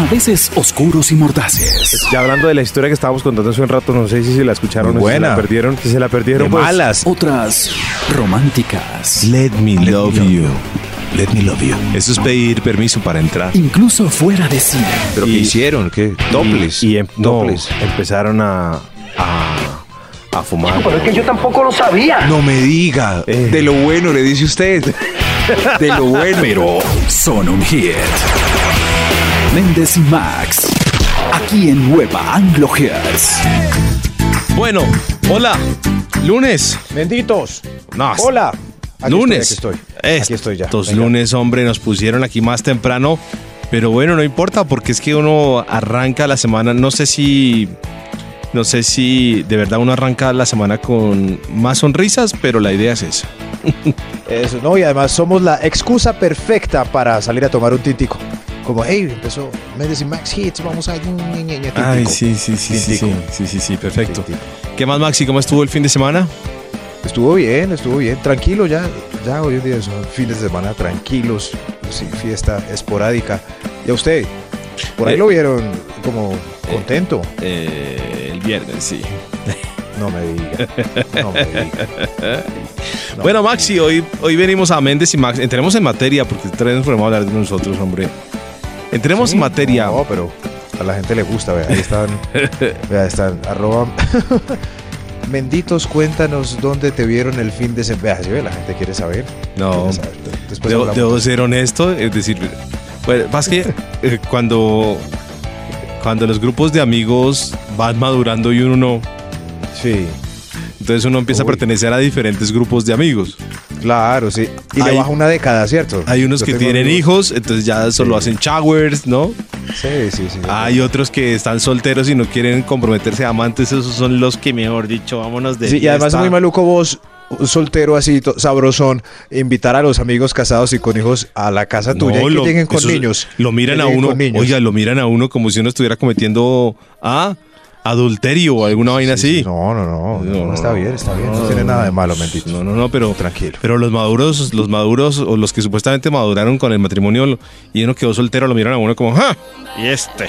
a veces oscuros y mordaces. Ya hablando de la historia que estábamos contando hace un rato, no sé si se la escucharon o si se la perdieron. Si se la perdieron, De pues, malas. Otras románticas. Let me love you. Let me love you. Eso es pedir permiso para entrar. Incluso fuera de cine. ¿Pero qué Y- hicieron? ¿Qué? Toples. Y, em- no, empezaron a, a, a fumar. Pero es que yo tampoco lo sabía. No me diga. Eh. De lo bueno le dice usted. De lo bueno. Pero son un hit. Méndez y Max. Aquí en Nueva Anglo. Bueno, hola. Lunes. Benditos. No, Hola. Aquí lunes. Estoy, aquí estoy. Aquí estoy ya. Estos Venga. lunes, hombre, nos pusieron aquí más temprano. Pero bueno, no importa porque es que uno arranca la semana. No sé si. No sé si de verdad uno arranca la semana con más sonrisas, pero la idea es esa. Eso, no, y además somos la excusa perfecta para salir a tomar un tintico. Como, hey, empezó Méndez y Max Hits, vamos a... Ay, tintico". sí, sí, sí, sí, sí, sí, sí, sí, perfecto. ¿Qué más, Maxi? ¿Cómo estuvo el fin de semana? Estuvo bien, estuvo bien, tranquilo ya, ya hoy en día son fines de semana tranquilos, sí, fiesta esporádica. ¿Y a usted? Por ahí Eh, lo vieron como contento. Eh, el viernes, sí. No me diga, no me diga. No. Bueno, Maxi, hoy, hoy venimos a Méndez y Max. Entremos en materia, porque tres nos podemos hablar de nosotros, hombre. Entremos Sí, en materia. No, pero a la gente le gusta, vea, ahí están, vea, están, arroba. Menditos, cuéntanos dónde te vieron el fin de semana. Vea, sí, la gente quiere saber. No, saber. Debo, debo ser honesto, es decir, bueno, más que eh, cuando, cuando los grupos de amigos van madurando y uno no, Sí, entonces uno empieza Uy. a pertenecer a diferentes grupos de amigos. Claro, sí. Y Hay- le baja una década, ¿cierto? Hay unos Yo que tienen hijos, entonces ya solo Sí. hacen showers, ¿no? Sí, sí, sí. Hay otros que están solteros y no quieren comprometerse a amantes, esos son los que, mejor dicho, vámonos de Sí, y además es muy maluco vos, un soltero así, sabrosón, invitar a los amigos casados y con hijos a la casa tuya y que lo- lleguen con niños. Lo miran a uno, oiga, lo miran a uno como si uno estuviera cometiendo ah, adulterio o alguna vaina Sí, sí. así. No, no, no, no, No, está bien, está bien. No, no, tiene nada de malo, mentito. No, no, no, pero Tranquilo. Pero los maduros, los maduros o los que supuestamente maduraron con el matrimonio y uno quedó soltero, lo miran a uno como, ¡ja! Y este.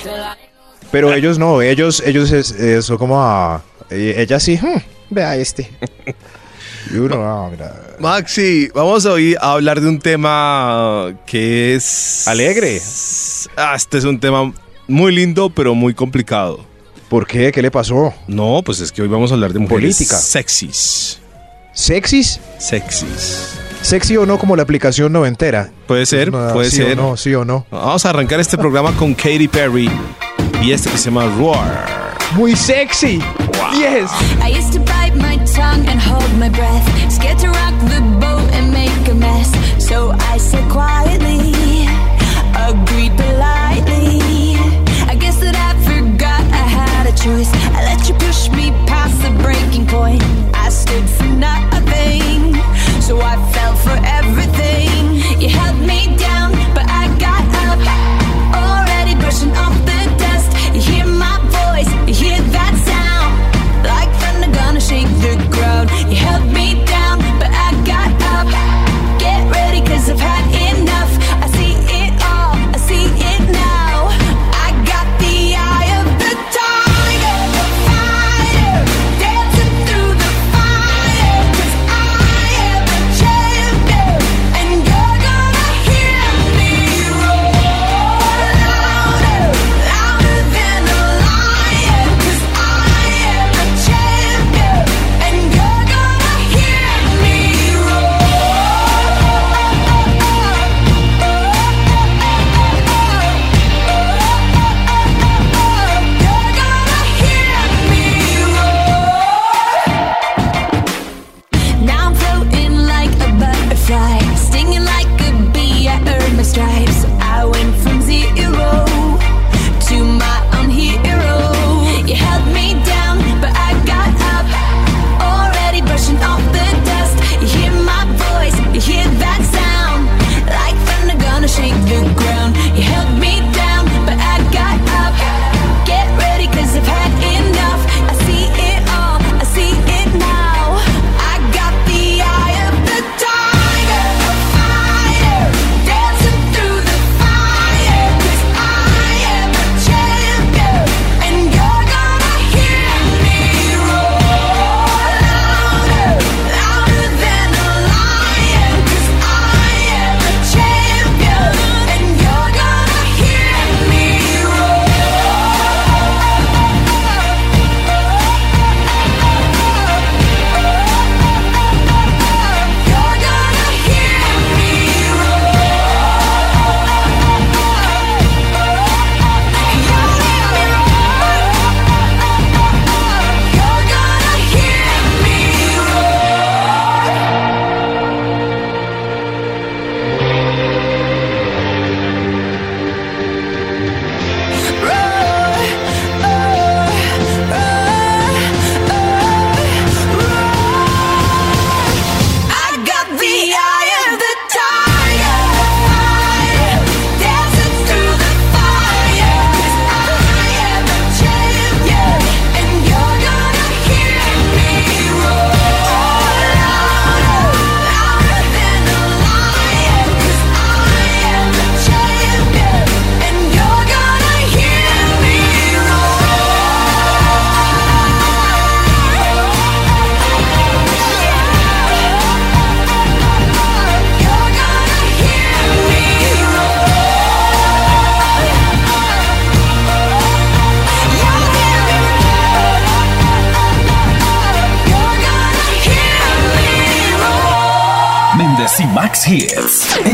Pero ellos no, ellos, ellos es, como a... eh, Ella sí, "Hmm, vea este. Y uno, ah, mira. Maxi, vamos hoy a hablar de un tema que es Alegre. Ah, este es un tema muy lindo, pero muy complicado. ¿Por qué? ¿Qué le pasó? No, pues es que hoy vamos a hablar de mujeres Política. sexys. ¿Sexys? Sexys. ¿Sexy o no como la aplicación noventera? Puede ser, puede sí ser. O no, sí o no. Vamos a arrancar este programa con Katy Perry y este que se llama Roar. Muy sexy. Yes. I used to bite my tongue and hold my breath, scared to rock the boat and make a mess. So I said quietly, choice. I let you push me past the breaking point. I stood for nothing, so I fell for everything.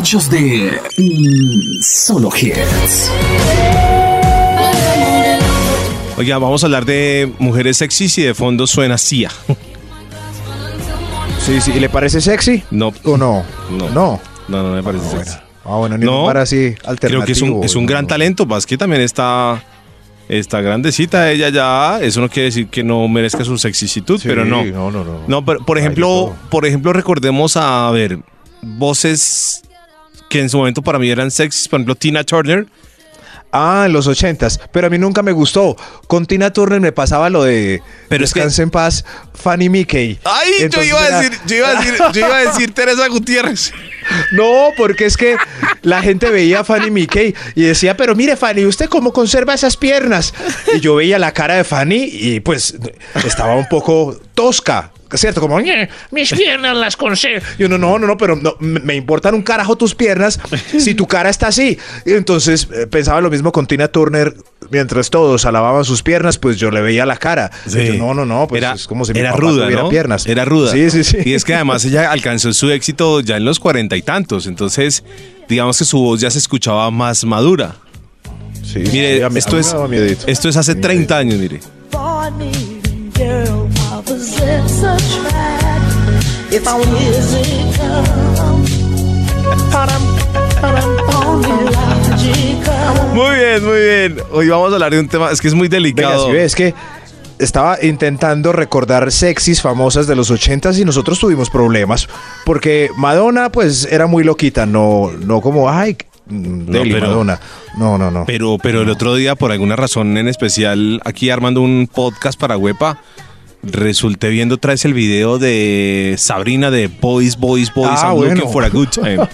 De mm, solo hits. Oiga, vamos a hablar de mujeres sexys y de fondo suena Cia. Sí, sí. ¿Y le parece sexy? No, ¿O no? No. No. no, no me parece Ah, sexy. bueno. Ah, bueno, ni No, un par así alternativo. Creo que es un, es un No, gran talento, más que también está, está grandecita ella ya. Eso no quiere decir que no merezca su sexicitud, Sí, pero no. No, no, no. No, pero por ejemplo, por ejemplo, recordemos a ver voces que en su momento para mí eran sexys, por ejemplo, Tina Turner. Ah, en los ochentas. Pero a mí nunca me gustó. Con Tina Turner me pasaba lo de Pero es que- Descanse en paz, Fanny Mickey. Ay, Entonces yo iba a era- decir, yo iba a decir, yo iba a decir Teresa Gutiérrez. No, porque es que la gente veía a Fanny Mickey y decía, pero mire Fanny, ¿usted cómo conserva esas piernas? Y yo veía la cara de Fanny y pues estaba un poco tosca. ¿Cierto? Como, "Ñe, mis piernas las conservo. Y uno, no, no, no, pero no, me importan un carajo tus piernas si tu cara está así. Y entonces eh, pensaba lo mismo con Tina Turner. Mientras todos alababan sus piernas, pues yo le veía la cara. Y yo, no, no, no, pues era, es como si mi era papá ruda, tuviera ¿no? piernas. Era ruda. Sí, sí, sí. Y es que además ella alcanzó su éxito ya en los cuarenta y tantos, entonces digamos que su voz ya se escuchaba más madura. Sí, Mire, sí, a mí- a esto mí es me daba miedito. esto es hace Me 30 miedito. años, mire. Possess a track. If I was logical. Muy bien, muy bien. Hoy vamos a hablar de un tema, es que es muy Venga, delicado. si ves que estaba intentando recordar sexys famosas de los ochentas y nosotros tuvimos problemas porque Madonna pues era muy loquita, no, no como ay No, pero- Madonna, no, no, no. Pero, pero el otro día, por alguna razón en especial, aquí armando un podcast para Huepa, resulté viendo otra vez el video de Sabrina de Boys, Boys, Boys, Ah, I'm bueno. looking for a good time.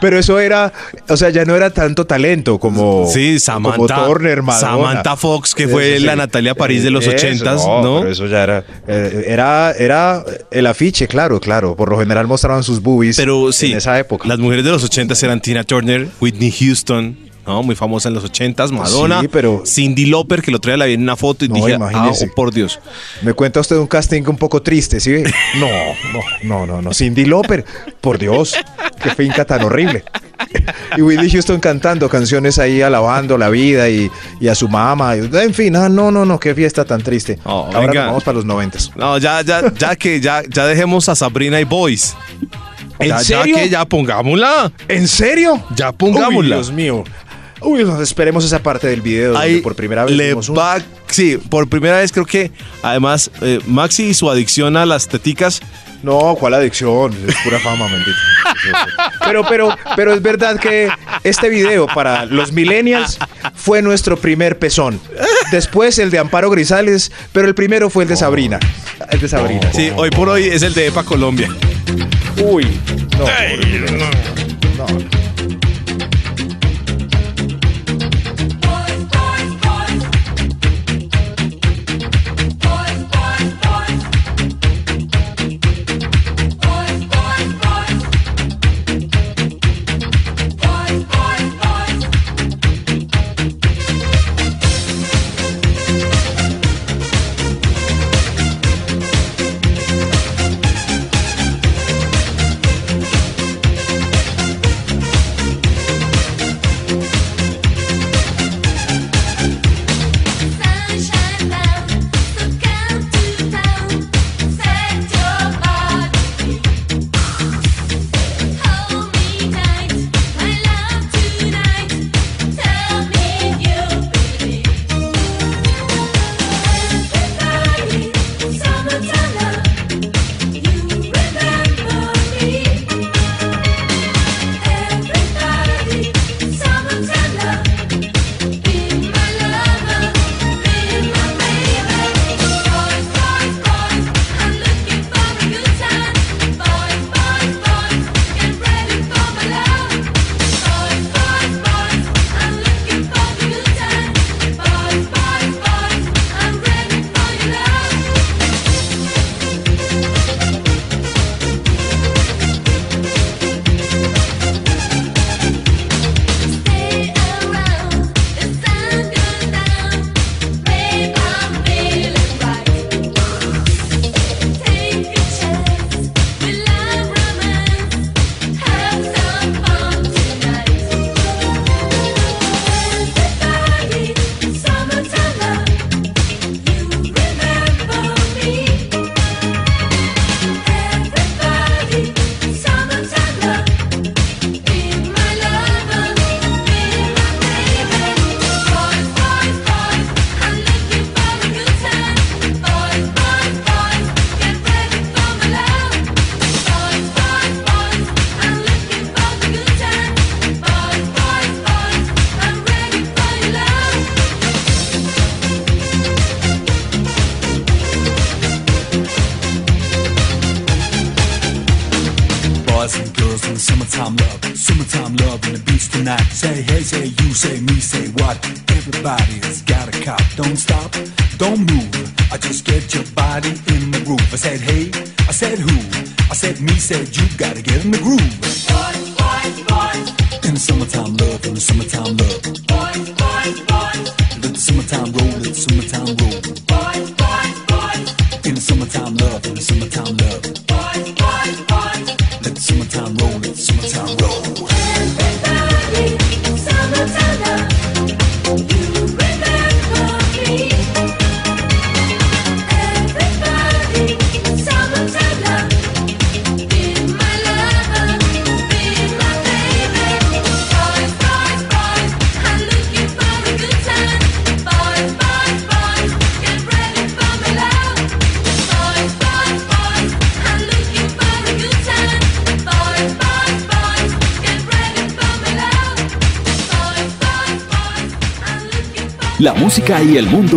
Pero eso era, o sea, ya no era tanto talento como Sí, como Samantha, Turner, Madonna. Samantha Fox, que fue Eso sí. la Natalia París de los Eso, ochentas, ¿no? Pero eso ya era, eh, era, era el afiche, claro, claro. Por lo general mostraban sus boobies Pero sí, en esa época. las mujeres de los ochentas eran Tina Turner, Whitney Houston, ¿no? Muy famosa en los ochentas, Madonna, Sí, pero- Cindy Lauper, que otro día la vi en una foto y No, dije, ah, oh, por Dios. Me cuenta usted un casting un poco triste, ¿sí? No, no, no, no, no. Cindy Lauper, por Dios, qué finca tan horrible. Y Whitney Houston cantando canciones ahí alabando la vida y, y a su mamá. y- En fin, ah, no, no, no, qué fiesta tan triste. Oh, Ahora venga. nos vamos para los noventas. No, ya, ya, ya que ya, ya dejemos a Sabrina y Boys. ¿En ya, serio? Ya que ya pongámosla. ¿En serio? Ya pongámosla. Uy, Dios mío. Uy, no, esperemos esa parte del video donde Ahí por primera vez le vimos un- va, sí, por primera vez creo que además eh, Maxi y su adicción a las teticas No, ¿cuál adicción? Es pura fama, bendito. Pero, pero, pero es verdad que este video para los millennials fue nuestro primer pezón. Después el de Amparo Grisales, pero el primero fue el de Sabrina. El de Sabrina. Sí, hoy por hoy es el de EPA Colombia. Uy. No, horrible. No. y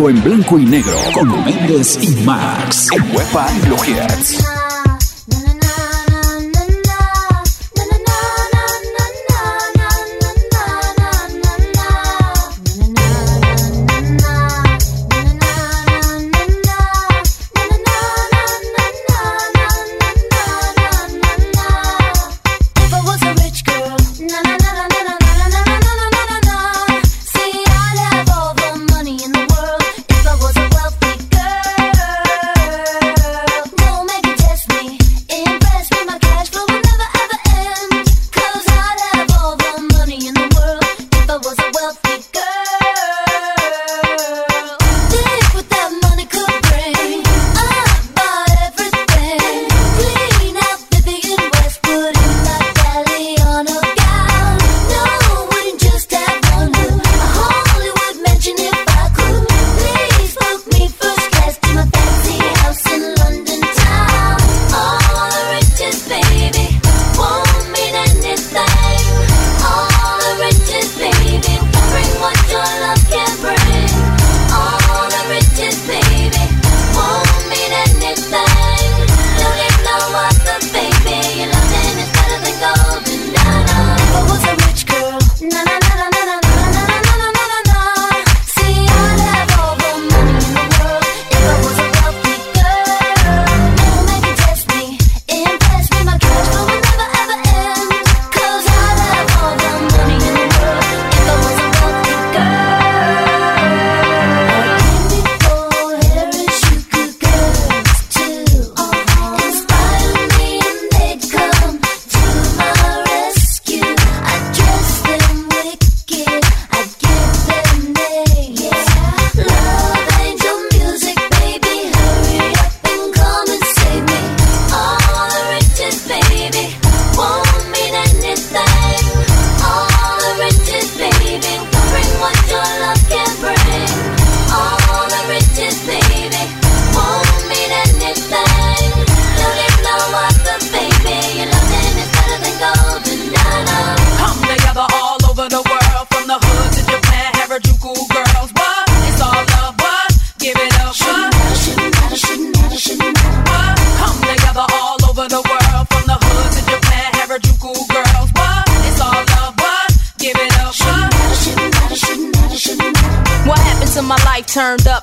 en blanco y negro con Méndez y Max en Wepa y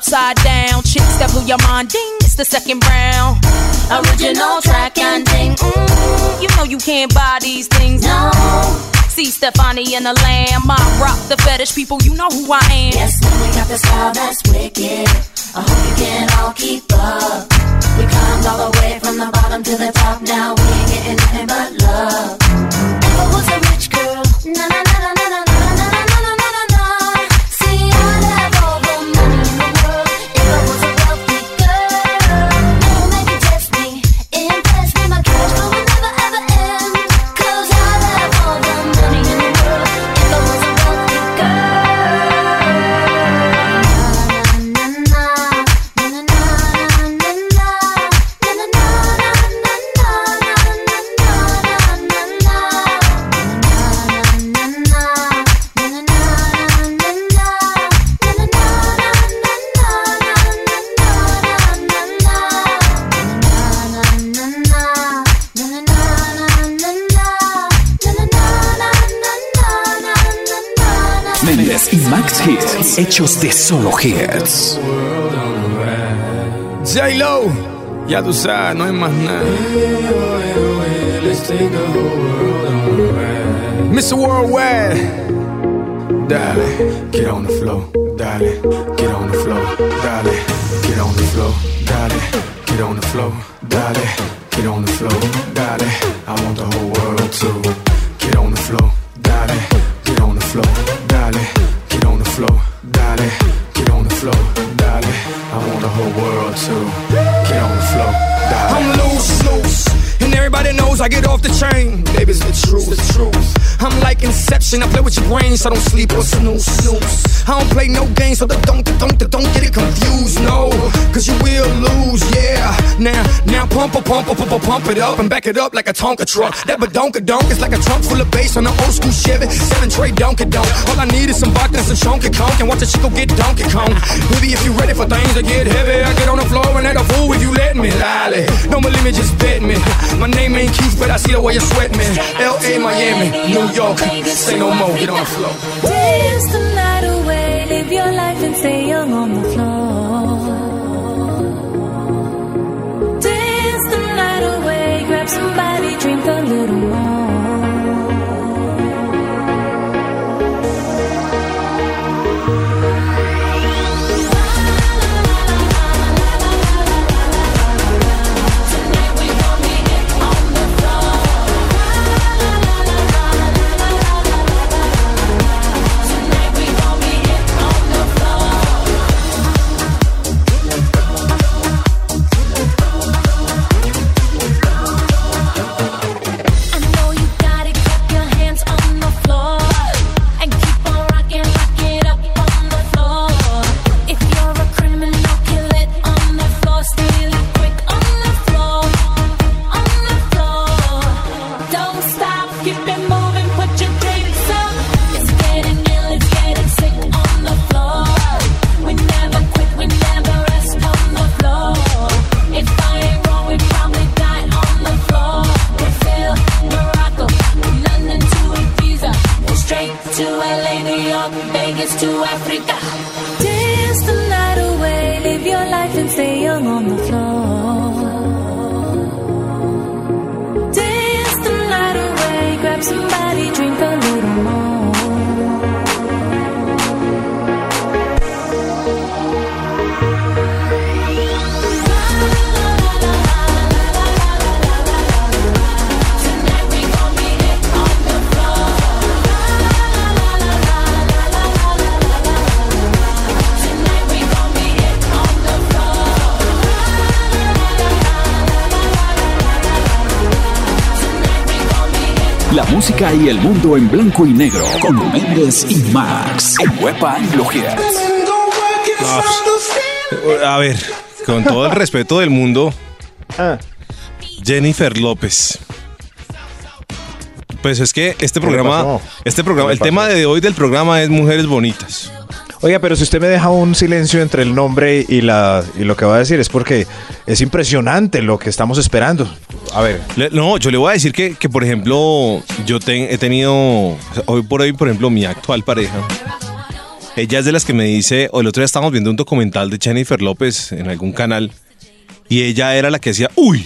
upside down. Chicks that blew your mind, ding, it's the second round. Original track and ding, mm, you know you can't buy these things. No. See Stefani and the lamb, I rock the fetish people, you know who I am. Yes, we got the style that's wicked. I hope you can all keep up. We climbed all the way from the bottom to the top, now we ain't getting nothing but love. Max Hits, hechos de solo hits. J-Lo, ya tú sabes, no hay más nada. Mr. Worldwide, dale, get on the floor, dale, get on the floor, dale, get on the floor, dale, get on the floor, dale, get on the floor, dale. I want the whole world to get on the floor, dale, get on the floor, dale, floor, dale, get on the floor, dale. I want the whole world to get on the floor, dale. I'm loose, loose, and everybody knows I get off the train. Baby, it's the truth, the truth. I'm like Inception, I play with your brain, so I don't sleep or snooze, snooze. I don't play no games, so don't, don't, don't, don't get it confused, no. Cause you will lose, yeah. Now, now pump, a pump, pump, pump it up and back it up like a Tonka truck. That badonka donk is like a trunk full of bass on an old school Chevy. Seven tray donkey donk. All I need is some vodka and some chunky conk and watch a chico get donkey kong. Baby, if you ready for things to get heavy, I get on the floor and act a fool if you let me. Lally, don't believe me, just bet me. My name ain't Keith, but I see the way you sweat me. L.A., Miami, New York, say no more, get on the floor. Dance the night away, live your life and stay young on the floor. Dance the night away, grab somebody, drink a little more. Música y el mundo en blanco y negro con Méndez y Max en Huepa Anglo Hits. A ver, con todo el respeto del mundo, Ah. Jennifer López. Pues es que este ¿Qué le programa, este programa, ¿Qué el tema de hoy del programa es mujeres bonitas. Oiga, pero si usted me deja un silencio entre el nombre y, la, y lo que va a decir es porque es impresionante lo que estamos esperando. A ver, no, yo le voy a decir que, que, por ejemplo, yo ten- he tenido, hoy por hoy, por ejemplo, mi actual pareja, ella es de las que me dice, o el otro día estábamos viendo un documental de Jennifer López en algún canal, y ella era la que decía, uy,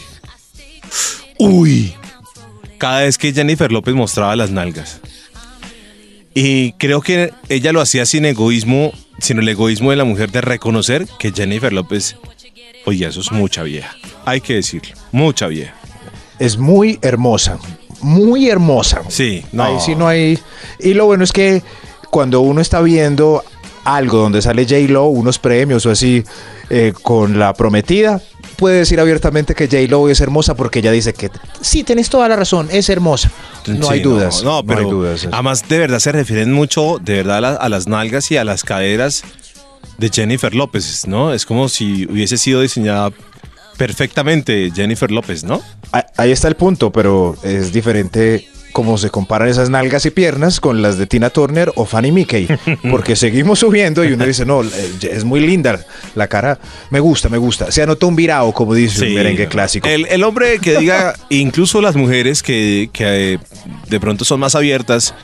uy, cada vez que Jennifer López mostraba las nalgas. Y creo que ella lo hacía sin egoísmo, sino el egoísmo de la mujer de reconocer que Jennifer López, oye, eso es mucha vieja. Hay que decirlo, mucha vieja. es muy hermosa, muy hermosa. Sí, no. Ahí sí no hay. Y lo bueno es que cuando uno está viendo algo donde sale J-Lo, unos premios o así, eh, con la prometida, puede decir abiertamente que J-Lo es hermosa porque ella dice que sí, tenés toda la razón, es hermosa. No Sí, hay dudas. No, no, pero hay dudas. además de verdad se refieren mucho, de verdad, a, la- a las nalgas y a las caderas de Jennifer López, ¿no? Es como si hubiese sido diseñada perfectamente Jennifer López, ¿no? Ah, Ahí está el punto, pero es diferente cómo se comparan esas nalgas y piernas con las de Tina Turner o Fanny Mickey, porque seguimos subiendo y uno dice, no, eh, es muy linda la cara, me gusta, me gusta. Se anotó un virao, como dice un merengue clásico. El, el hombre que diga, incluso las mujeres que, que, eh, de pronto son más abiertas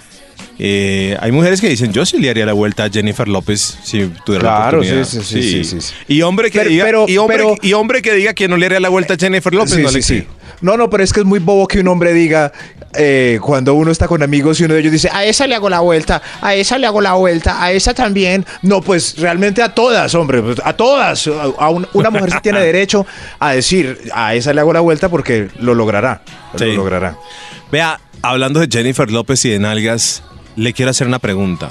Eh, hay mujeres que dicen, yo sí le haría la vuelta a Jennifer López si tuviera la Claro, oportunidad. sí, sí, sí, sí, sí, sí. Y hombre que Pero- diga, pero- y, hombre, pero- y hombre que diga que no le haría la vuelta a Jennifer López, no le sí. No, no, pero es que es muy bobo que un hombre diga eh, cuando uno está con amigos y uno de ellos dice, a esa le hago la vuelta, a esa le hago la vuelta, a esa también. No, pues realmente a todas, hombre, pues, a todas. A a un- una mujer sí tiene derecho a decir, a esa le hago la vuelta porque lo logrará. Sí. Lo logrará. Vea, hablando de Jennifer López y de nalgas, le quiero hacer una pregunta.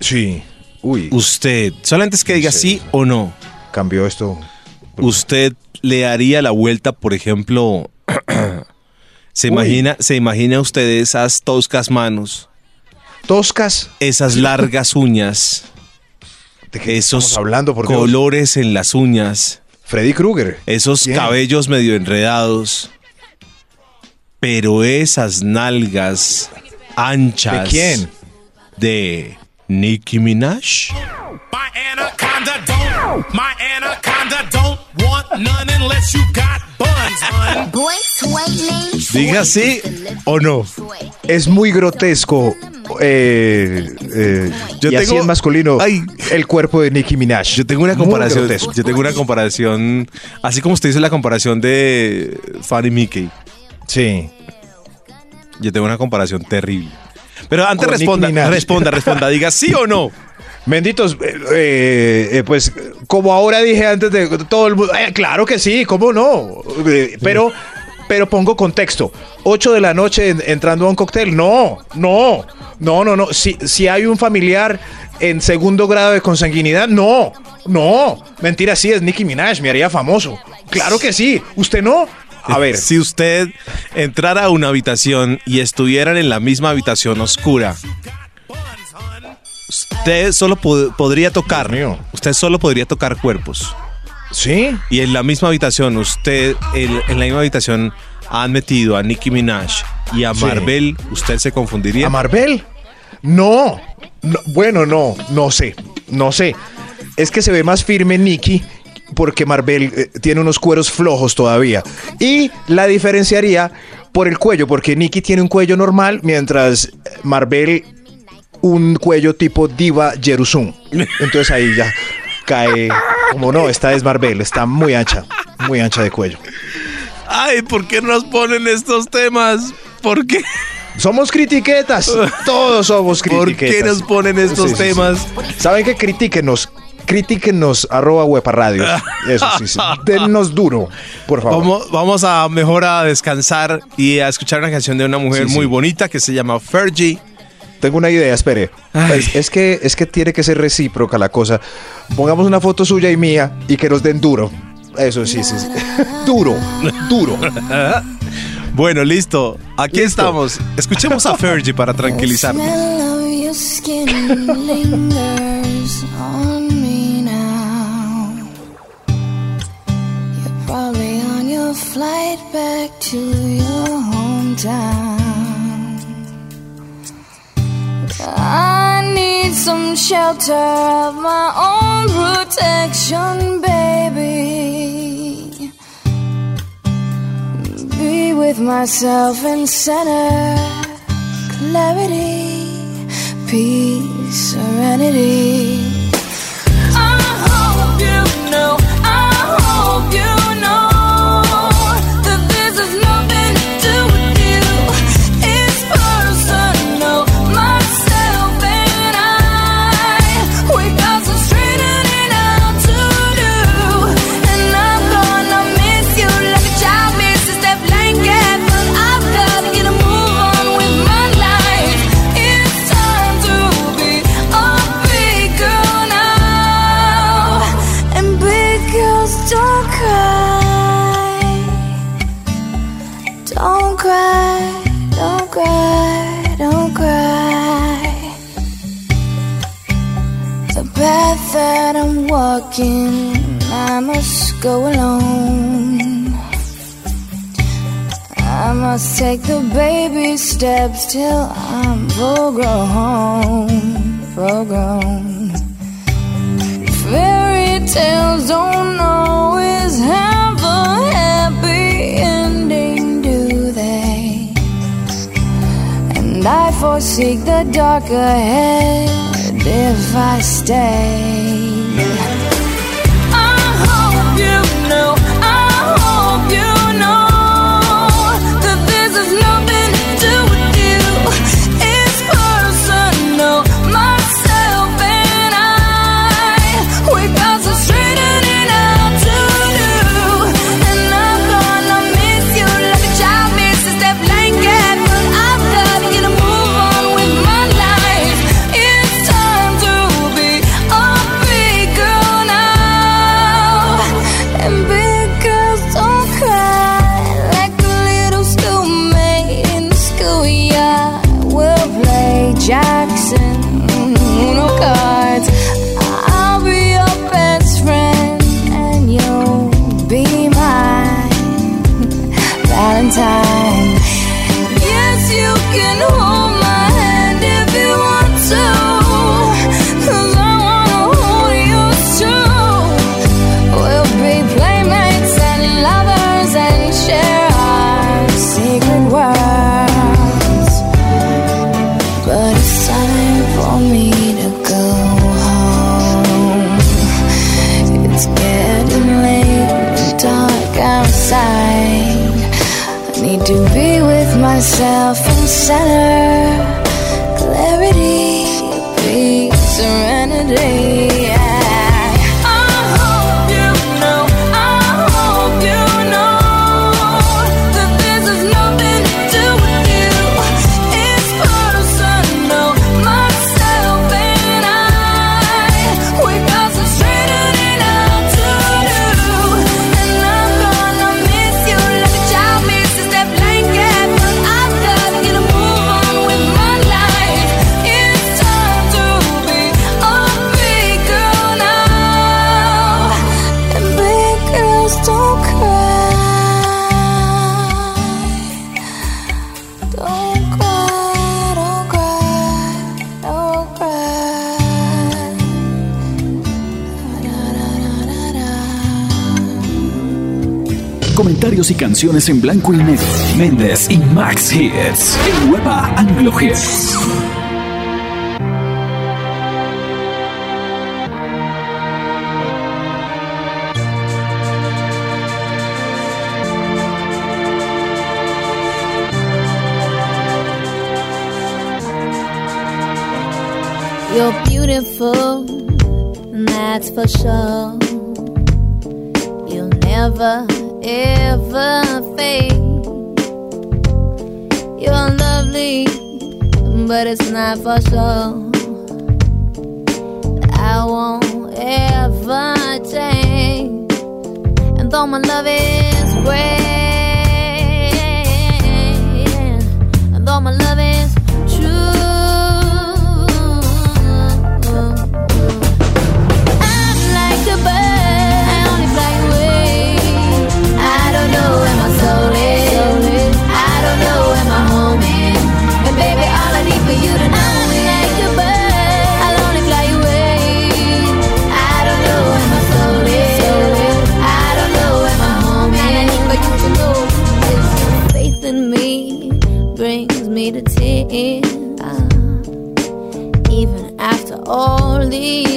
Sí. Uy, Usted, solamente es que diga Sí. sí o no. cambió esto. ¿Usted le haría la vuelta, por ejemplo, se Uy. imagina, se imagina usted esas toscas manos, Toscas. esas largas uñas, ¿De qué esos estamos hablando, por Dios? colores en las uñas, Freddy Krueger. esos ¿Quién? cabellos medio enredados, pero esas nalgas anchas ¿De quién? de Nicki Minaj. My anaconda don't, my anaconda don't Diga sí o no. Es muy grotesco. Eh, eh, Yo y así tengo- en masculino Ay. el cuerpo de Nicki Minaj. Yo tengo una comparación. grotesco. Yo tengo una comparación. Así como usted hizo la comparación de Fanny Mickey. Sí. Yo tengo una comparación terrible. Pero antes Con responda, responda, responda. Diga sí o no. Benditos, eh, eh, eh, pues como ahora dije antes de todo el mundo, eh, claro que sí, ¿cómo no? Pero, pero pongo contexto. 8 de la noche en- entrando a un cóctel, no, no, no, no, no. Si, si hay un familiar en segundo grado de consanguinidad, no, no. Mentira, sí, es Nicki Minaj, me haría famoso. Claro que sí, ¿usted no? A ver, Si usted entrara a una habitación y estuvieran en la misma habitación oscura, usted solo pod- podría tocar. Usted solo podría tocar cuerpos. ¿sí? Y en la misma habitación, usted, en, en la misma habitación, han metido a Nicki Minaj y a Sí. Marvel, ¿usted se confundiría? ¿A Marvel? No. No, Bueno, no, no sé, no sé. Es que se ve más firme Nicky porque Marvel eh, tiene unos cueros flojos todavía. Y la diferenciaría por el cuello, porque Nicky tiene un cuello normal, mientras Marvel un cuello tipo diva Jerusum. Entonces ahí ya cae, como no, esta es Marvel, está muy ancha, muy ancha de cuello. Ay, ¿por qué nos ponen estos temas? ¿Por qué? Somos critiquetas, todos somos ¿Por critiquetas. qué nos ponen estos Sí, sí, sí. temas? ¿Saben qué? Critíquenos. Critíquenos, arroba huepa radios. Eso sí, sí. Dennos duro, por favor. Vamos, vamos a mejor a descansar y a escuchar una canción de una mujer muy bonita que se llama Fergie. Tengo una idea, espere. Es, es que, es que tiene que ser recíproca la cosa. Pongamos una foto suya y mía y que nos den duro. Eso sí, sí, sí. duro, duro. Bueno, listo. Aquí Listo. estamos. Escuchemos a Fergie para tranquilizarnos. probably on your flight back to your hometown. I need some shelter of my own protection, baby. Be with myself in center clarity, peace, serenity. I hope you thinking I must go alone. I must take the baby steps till I'm full grown, full grown. Fairy tales don't always have a happy ending, do they? And I foresee the dark ahead if I stay. comentarios y canciones en blanco y negro. Méndez y Max Hits. En Wepa Anglo Hits. You're beautiful, that's for sure. You'll never ever fade. You're lovely, but it's not for sure. I won't ever change. And though my love is great, and though my love only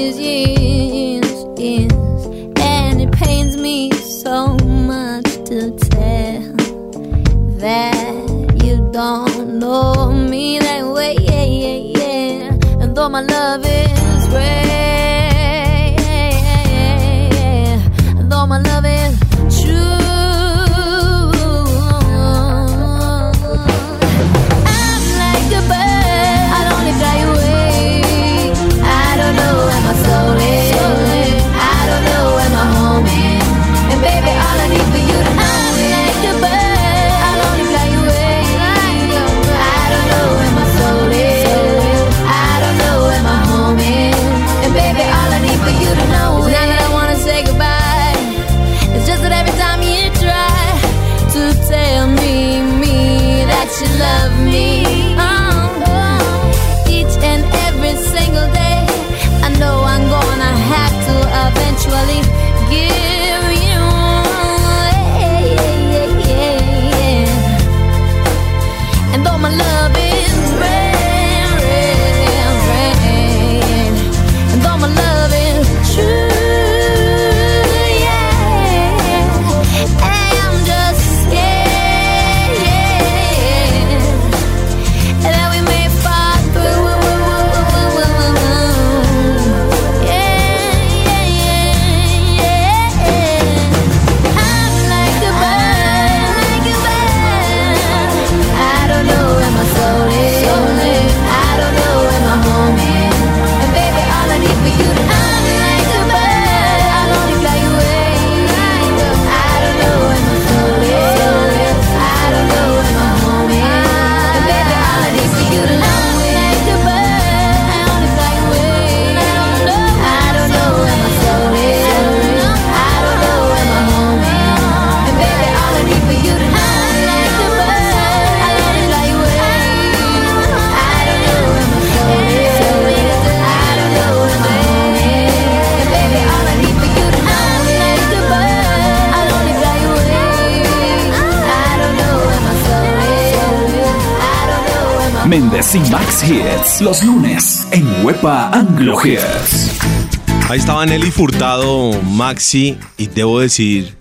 Furtado, Maxi, y debo decir,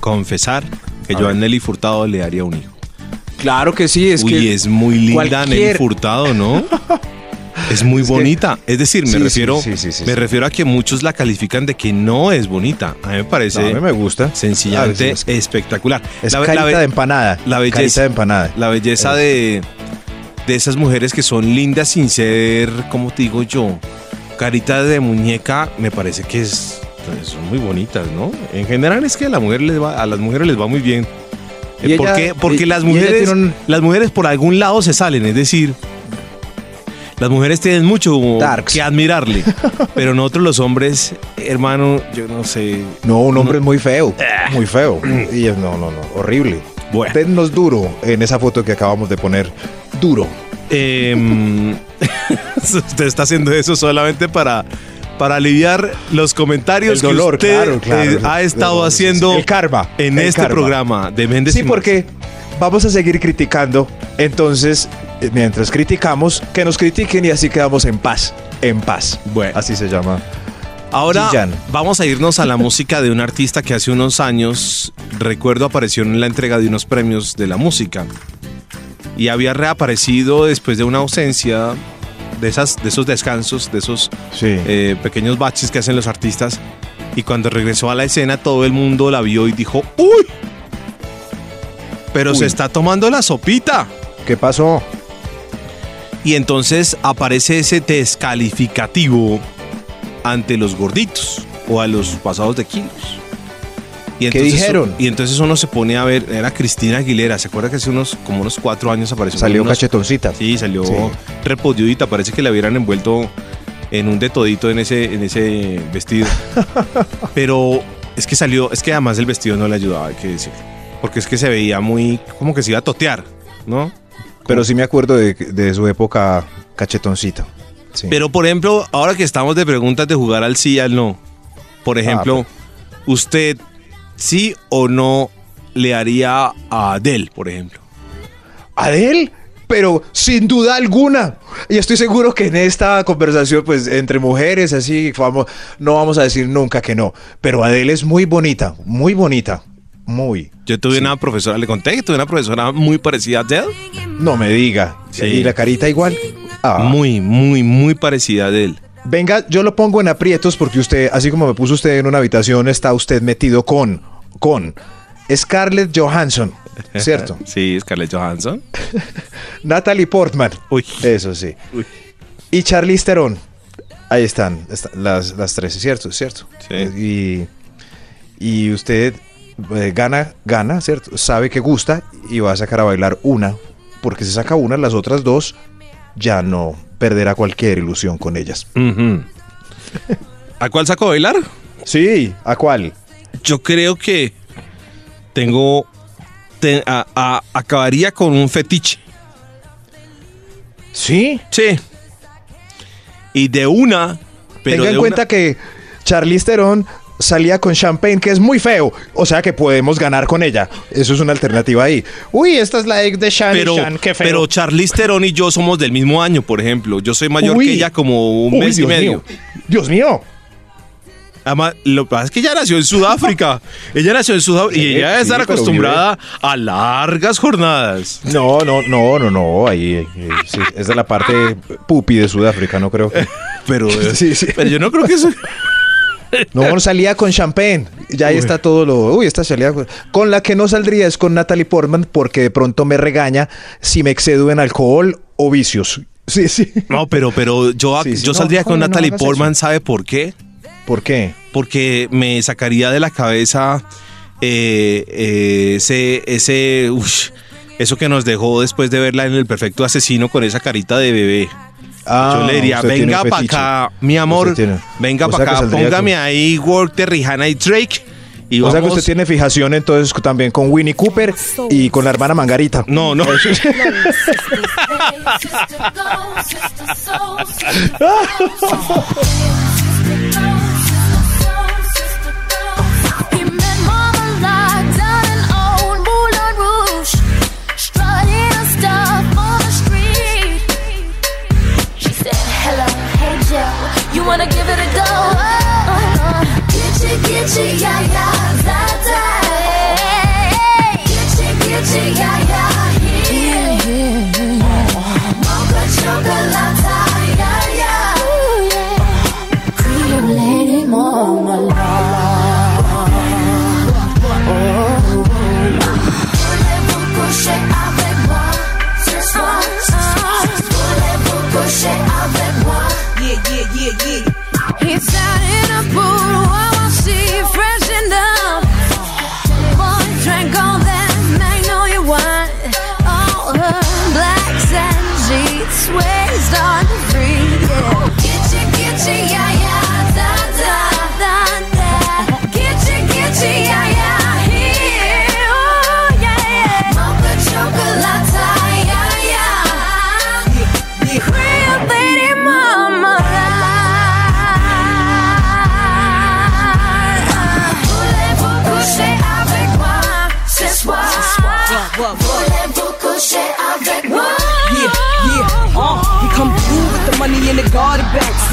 confesar que yo a Nelly Furtado le daría un hijo. Claro que sí, es Uy, que es muy linda cualquier- Nelly Furtado, ¿no? Es muy Es que- bonita. Es decir, me Sí, refiero, sí, sí, sí, me refiero a que muchos la califican de que no es bonita. A mí me parece No, a mí me gusta. sencillamente espectacular. Es La- carita la de empanada. la belleza, de empanada. la belleza de, de esas mujeres que son lindas sin ser, ¿cómo te digo yo? Carita de muñeca, me parece que es, pues, son muy bonitas, ¿no? En general es que a, la mujer les va, a las mujeres les va muy bien. Y ¿Por ella- qué? Porque y- las mujeres, un- las mujeres por algún lado se salen, es decir, las mujeres tienen mucho Darks. que admirarle, pero nosotros los hombres, hermano, yo no sé. No, un hombre es muy feo. Muy feo. Y es, no, no, no. Horrible. Bueno. Dennos duro en esa foto que acabamos de poner. Duro. Em, usted está haciendo eso solamente para, para aliviar los comentarios El dolor, que usted claro, claro. eh, ha estado haciendo el karma, en el este karma. programa de Méndez Sí, porque vamos a seguir criticando. Entonces, eh, mientras criticamos, que nos critiquen y así quedamos en paz. En paz. Bueno. Así se llama. Ahora vamos a irnos a la música de un artista que hace unos años, recuerdo, apareció en la entrega de unos premios de la música. Y había reaparecido después de una ausencia de, esas, de esos descansos, de esos Sí. eh, pequeños baches que hacen los artistas. Y cuando regresó a la escena, todo el mundo la vio y dijo, ¡Uy! Pero Uy. se está tomando la sopita. ¿Qué pasó? Y entonces aparece ese descalificativo ante los gorditos o a los pasados de kilos. Y ¿Qué entonces- dijeron? Y entonces uno se pone a ver, era Cristina Aguilera, ¿se acuerda que hace unos, como unos cuatro años apareció? Salió unos- cachetoncita. Sí, salió Sí. repodiudita, parece que la hubieran envuelto en un de todito en ese, en ese vestido. Pero es que salió, es que además el vestido no le ayudaba, hay que decir. Porque es que se veía muy, como que se iba a totear, ¿no? Pero sí me acuerdo de, de su época cachetoncita. Sí. Pero por ejemplo, ahora que estamos de preguntas de jugar al sí y al no, por ejemplo, ¿usted sí o no le haría a Adele, por ejemplo? Adele, pero sin duda alguna. Y estoy seguro que en esta conversación, pues entre mujeres, así, vamos, no vamos a decir nunca que no. Pero Adele es muy bonita, muy bonita, muy. Yo tuve una profesora, le conté que tuve una profesora muy parecida a Adele. No me diga. Sí. Y la carita igual. Ah. Muy, muy, muy parecida a Adele. Venga, yo lo pongo en aprietos porque usted, así como me puso usted en una habitación, está usted metido con, con Scarlett Johansson, ¿cierto? Sí, Scarlett Johansson. Natalie Portman. Uy. Eso sí. Uy. Y Charlize Theron. Ahí están, están las, las tres, ¿cierto? ¿Cierto? Sí. Y, y usted eh, gana, gana, ¿cierto? Sabe que gusta y va a sacar a bailar una, porque si saca una, las otras dos ya no perderá cualquier ilusión con ellas. ¿A cuál saco a bailar? Sí, ¿a cuál? Yo creo que tengo. te- a- a- acabaría con un fetiche. Sí. Sí. Y de una. Pero Tenga en cuenta una- que Charlize Theron salía con champagne, que es muy feo. O sea que podemos ganar con ella. Eso es una alternativa ahí. Uy, esta es la ex de Shani pero, Shan, qué feo. pero Charlize Theron y yo somos del mismo año, por ejemplo. Yo soy mayor Uy. que ella como un Uy, mes y medio. mío. Dios mío. Además, lo que pasa es que ella nació en Sudáfrica. ella nació en Sudáfrica Sí, y ella debe sí, estar acostumbrada a largas jornadas. No, no, no, no, no. Ahí eh, sí, es de la parte pupi de Sudáfrica, no creo que. Pero, pero yo no creo que eso. No, salía con champagne. Ya ahí Uy. está todo lo. Uy, esta salía. con- la que no saldría es con Natalie Portman porque de pronto me regaña si me excedo en alcohol o vicios. Sí, sí. No, pero, pero yo, Sí, sí, yo no, saldría con no Natalie Portman, eso. ¿sabe por qué? ¿Por qué? Porque me sacaría de la cabeza eh, eh, ese, ese, eso que nos dejó después de verla en El Perfecto Asesino con esa carita de bebé. Ah, Yo le diría, venga para acá, mi amor, venga para acá, póngame con- ahí Work de Rihanna y Drake. Y O sea que usted tiene fijación entonces también con Winnie Cooper y con la hermana Mangarita. No, no. wanna give it a go. Oh, oh, oh. Gitchy, gitchy, yeah, yeah, that, that. Gitchy, yeah, yeah.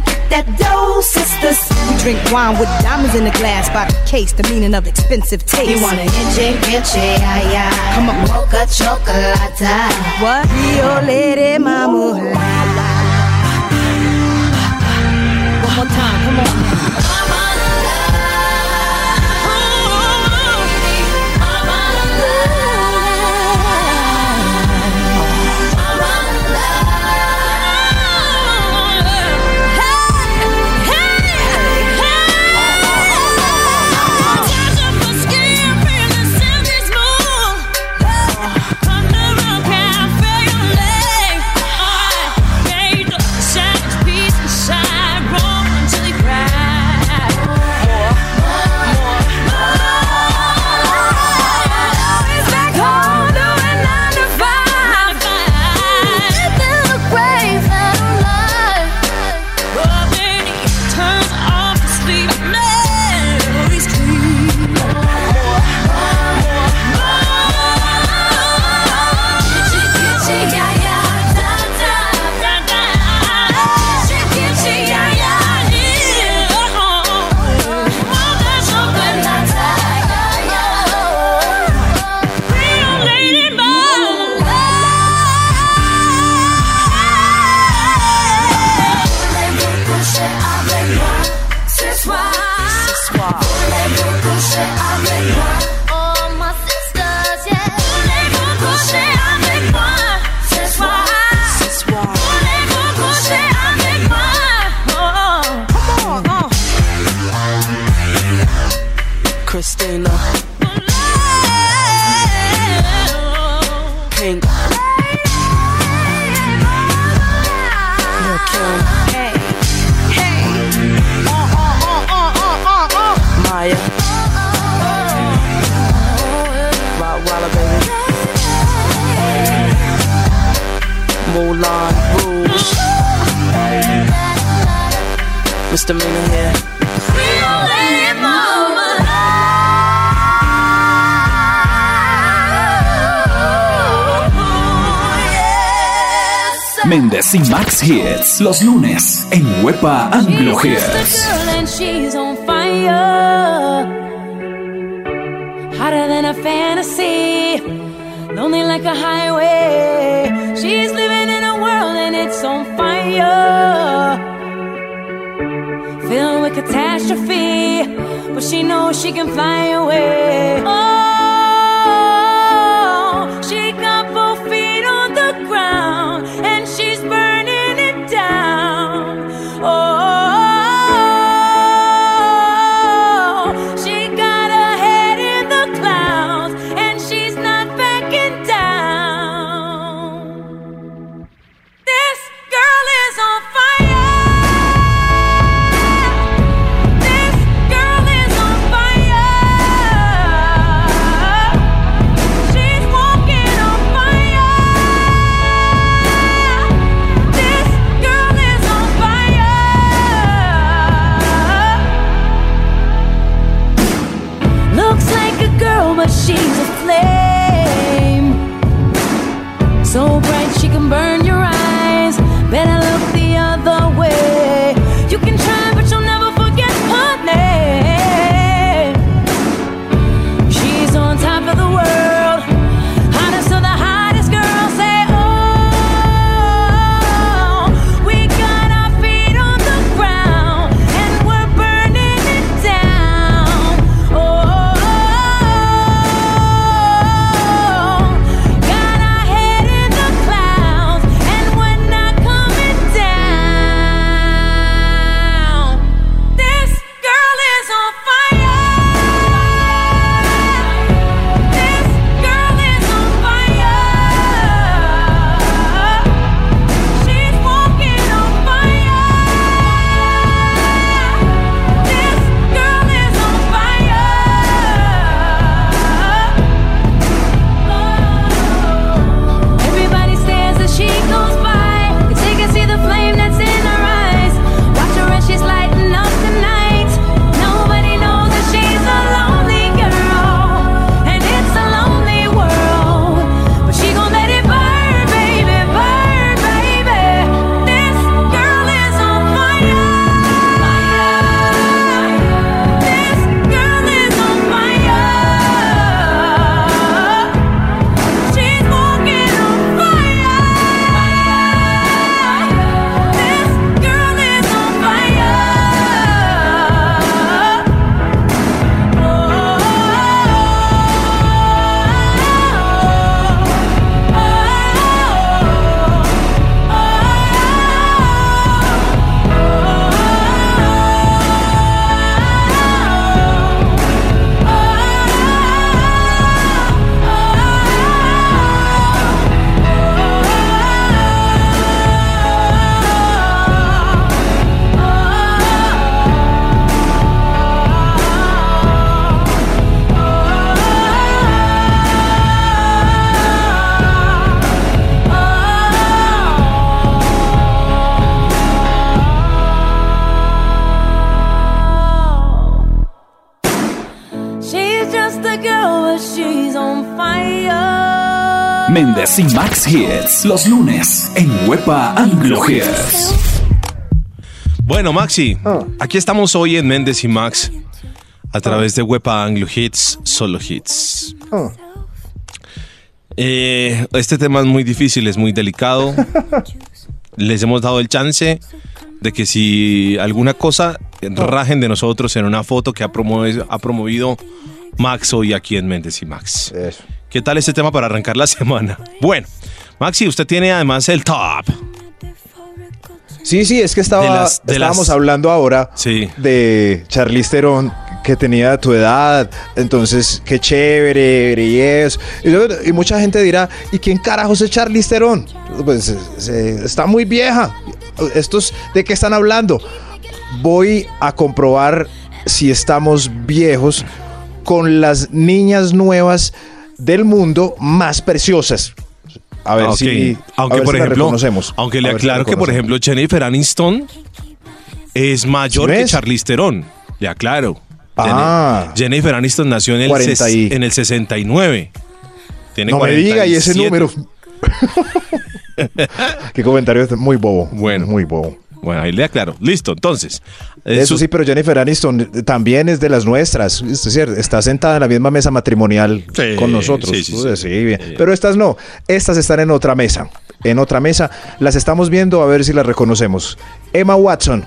better get that dough, sisters. We drink wine with diamonds in the glass by the case, the meaning of expensive taste. You want a inche, inche, ay, ay. Come on. Mocha chocolate. What? Rio Lady Mama. One more time, come on. Y Max Hits. Los lunes en Huepa Anglo Hits. Bueno, Maxi, Ah. aquí estamos hoy en Méndez y Max a través de Wepa Anglo Hits, solo hits. Ah. Eh, este tema es muy difícil, es muy delicado. Les hemos dado el chance de que si alguna cosa rajen de nosotros en una foto que ha promovido, ha promovido Max hoy aquí en Méndez y Max. Eso. ¿Qué tal este tema para arrancar la semana? Bueno, Maxi, usted tiene además el top. Sí, sí, es que estaba, De las- de estábamos las- hablando ahora Sí. de Charlize Theron que tenía tu edad, entonces qué chévere y eso. Y, mucha gente dirá, ¿y quién carajos es Charlize Theron? Pues eh, se- está muy vieja. ¿Estos de qué están hablando? Voy a comprobar si estamos viejos con las niñas nuevas del mundo más preciosas. A ver Ah, ok. si, a aunque ver por si ejemplo, aunque le si aclaro que por ejemplo Jennifer Aniston es mayor ¿Sí que? Charlize Theron. Le aclaro. Ah. Jenni- Jennifer Aniston nació en el, 40 ses- y- en el 69. Tiene no me diga, y ese 47. número. Qué comentario es muy bobo. Bueno. Muy bobo. Bueno, ahí le aclaro. Listo, entonces. eh, Eso su- sí, pero Jennifer Aniston eh, también es de las nuestras. Es decir, está sentada en la misma mesa matrimonial Sí, con nosotros. sí, sí, Uy, sí. bien. Pero estas no. Estas están en otra mesa. En otra mesa. Las estamos viendo a ver si las reconocemos. Emma Watson,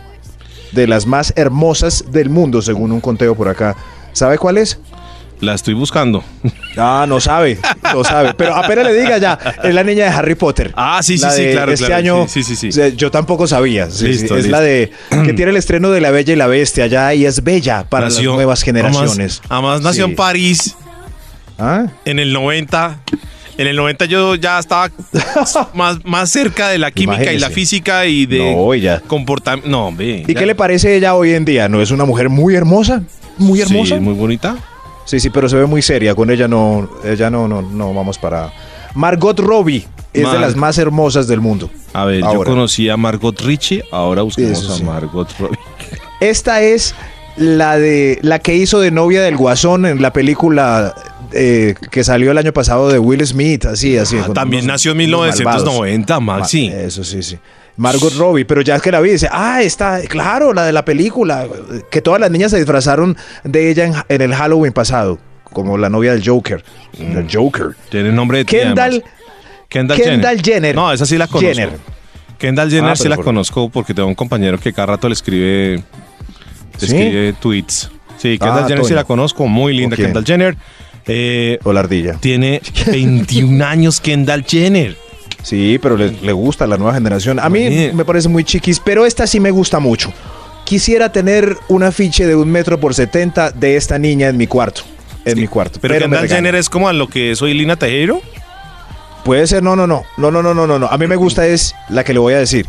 de las más hermosas del mundo, según un conteo por acá. ¿Sabe cuál es? La estoy buscando. Ah, no sabe, no sabe. Pero apenas le diga ya, es la niña de Harry Potter. Ah, sí, sí, La sí, de claro, Este claro. año, Sí, sí, sí, sea, yo tampoco sabía. Sí, Listo, sí, es listo. la de que tiene el estreno de La Bella y la Bestia ya y es bella para Nació- las nuevas generaciones. Además, además nació Sí. en París ¿Ah? en el 90. En el 90 yo ya estaba más, más cerca de la química y la física y de No, ella. comportamiento. No, hombre. ¿Y ya- qué le parece ella hoy en día? ¿No es una mujer muy hermosa? Muy hermosa. Sí, muy bonita. Sí, sí, pero se ve muy seria. Con ella no, ella no, no, no vamos para. Margot Robbie es Mar- de las más hermosas del mundo. A ver, yo conocí a Margot Richie, ahora busquemos Eso a sí. Margot Robbie. Esta es la de la que hizo de novia del Guasón en la película eh, que salió el año pasado de Will Smith, así, así. Ah, también unos- nació en unos 1990, malvados. Maxi. Ma- Eso sí, sí. Margot Robbie, pero ya que la vi, dice, ah, está, claro, la de la película, que todas las niñas se disfrazaron de ella en, en el Halloween pasado, como la novia del Joker. El Joker. Tiene nombre de Kendall. Kendall, Kendall Jenner. No, esa sí la conozco. Jenner. Kendall Jenner Ah, sí la por- conozco porque tengo un compañero que cada rato le escribe, le ¿Sí? escribe tweets. Sí, Kendall Ah, Jenner sí la conozco, muy linda. Kendall Jenner. Eh, O la ardilla. tiene 21 años Kendall Jenner. Sí, pero le, le gusta la nueva generación. A mí Imagínate. me parece muy chiquis, pero esta sí me gusta mucho. Quisiera tener un afiche de un metro por 70 de esta niña en mi cuarto. En mi cuarto. Pero, me Kendall regaña. Jenner es como a lo que soy Lina Tejero. Puede ser, no, no, no. No, no, no, no, no. A mí me gusta es la que le voy a decir.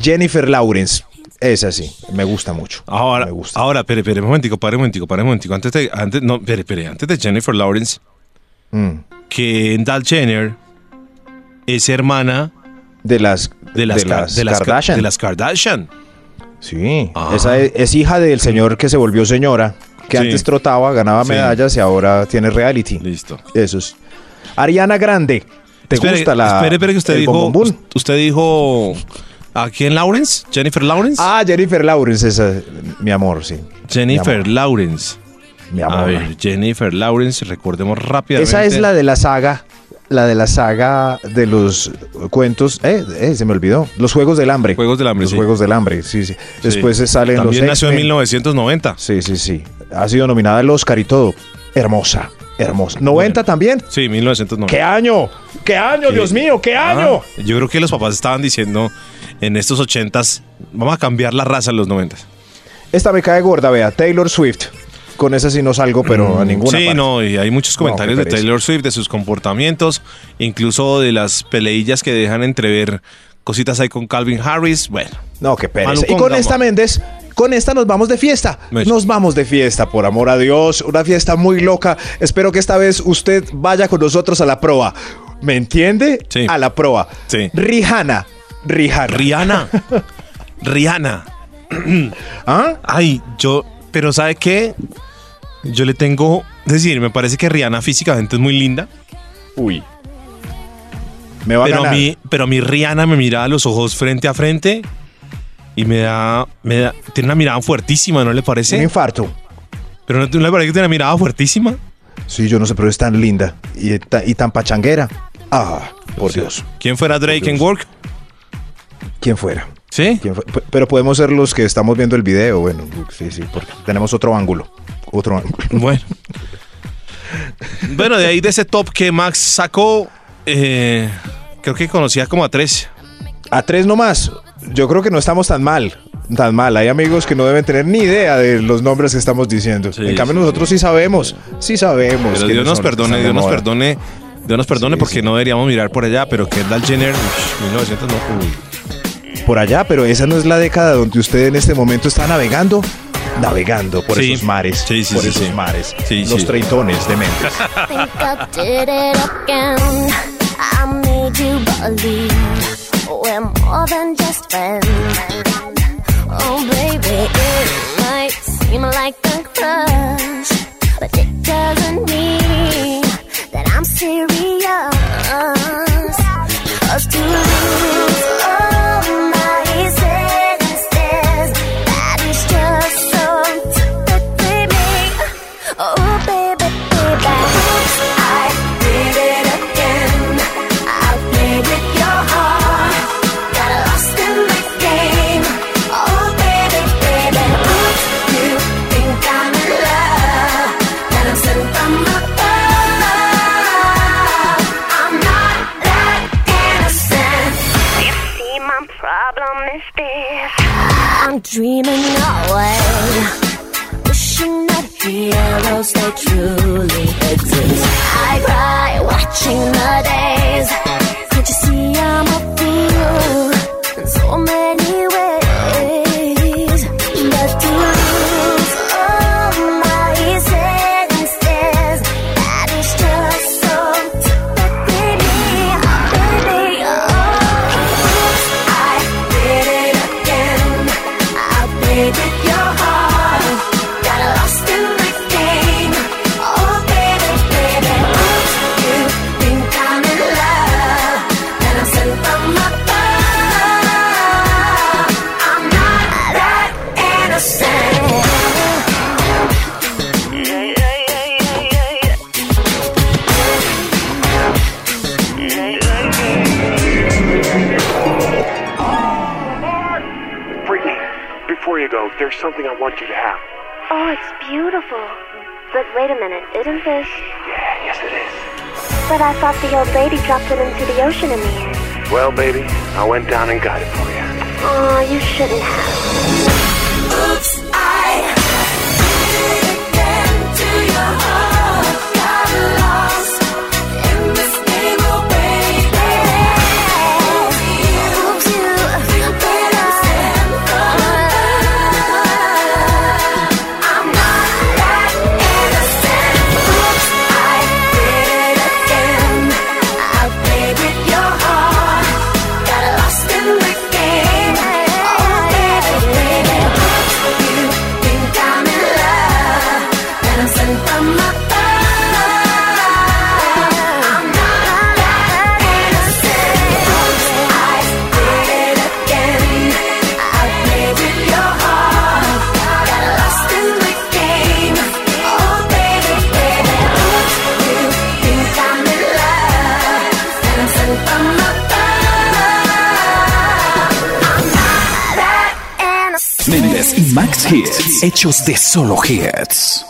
Jennifer Lawrence. Esa sí, me gusta mucho. Ahora, Me gusta. ahora, espere, espere, un momentico, pare un momentico, pare un momentico. Antes de, antes, no, espere, espere, antes de Jennifer Lawrence, Mm. Kendall Jenner es hermana De las, de las, de las Ka- Kardashian. de las Kardashian. Sí, Ah. esa es, es hija del señor que se volvió señora, que Sí. antes trotaba, ganaba Sí. medallas y ahora tiene reality. Listo. Eso es. Ariana Grande. ¿Te espere, gusta la Espere, espere, que usted dijo. Usted dijo. ¿A quién Lawrence? ¿Jennifer Lawrence? Ah, Jennifer Lawrence, esa, mi amor, sí. Jennifer mi amor. Lawrence. Mi amor. A ver, Jennifer Lawrence, recordemos rápidamente. Esa es la de la saga, la de la saga de los cuentos, eh, eh, se me olvidó, los Juegos del Hambre. Juegos del Hambre, Los sí. Juegos del Hambre, sí, sí. Después se salen los También nació en X-Men. 1990. Sí, sí, sí. Ha sido nominada al Oscar y todo. Hermosa, hermosa. ¿90 Bueno. también? Sí, 1990. ¿Qué año? ¿Qué año. Dios mío? ¿Qué Ah, año? yo creo que los papás estaban diciendo en estos ochentas, vamos a cambiar la raza en los noventas. Esta me cae gorda, vea, Taylor Swift. Con esa sí no salgo, pero a ninguna Sí, parte. no, y hay muchos comentarios de. Taylor Swift, de sus comportamientos, incluso de las peleillas que dejan entrever cositas ahí con Calvin Harris. Bueno, No, qué pereza. Y con esta Méndez, con esta nos vamos de fiesta. Nos vamos de fiesta, por amor a Dios. Una fiesta muy loca. Espero que esta vez usted vaya con nosotros a la proa. ¿Me entiende? Sí. A la proa. Sí. Rihanna. Rihanna. Rihanna. Rihanna. ¿Ah? Ay, yo, pero ¿sabe qué? Yo le tengo, es decir, me parece que Rihanna físicamente es muy linda. Uy. Me va a pero ganar. mi, pero mi Rihanna me mira a los ojos frente a frente y me da, me da, tiene una mirada fuertísima, ¿no le Un parece? infarto. Pero no, ¿no le parece que tiene una mirada fuertísima. Sí, yo no sé, pero es tan linda y, ta- y tan pachanguera. Ah, por Dios. ¿Quién fuera Drake en Work? ¿Quién fuera? ¿Sí? Pero podemos ser los que estamos viendo el video. Bueno, sí, sí, porque tenemos otro ángulo. Otro ángulo. Bueno. bueno, de ahí de ese top que Max sacó, eh, creo que conocía como a tres. A tres nomás. Yo creo que no estamos tan mal. Tan mal. Hay amigos que no deben tener ni idea de los nombres que estamos diciendo. Sí, en cambio, sí, nosotros sí sabemos. Sí sabemos. Pero Dios nos son que perdone, Dios nos moda. perdone, Dios nos perdone porque no deberíamos mirar por allá, pero Kendall Jenner, ush, 1900 no. uy. Por allá, pero esa no es la década donde usted en este momento está navegando. Navegando por Sí. esos mares. Sí, sí, por sí, esos sí. mares. Sí, los sí. treintones de mente. think I did it again. Wait a minute, isn't this? Yeah, yes it is. But I thought the old lady dropped it into the ocean in the end. Well, baby, I went down and got it for you. Oh, you shouldn't have. Oops, hechos de solo hits.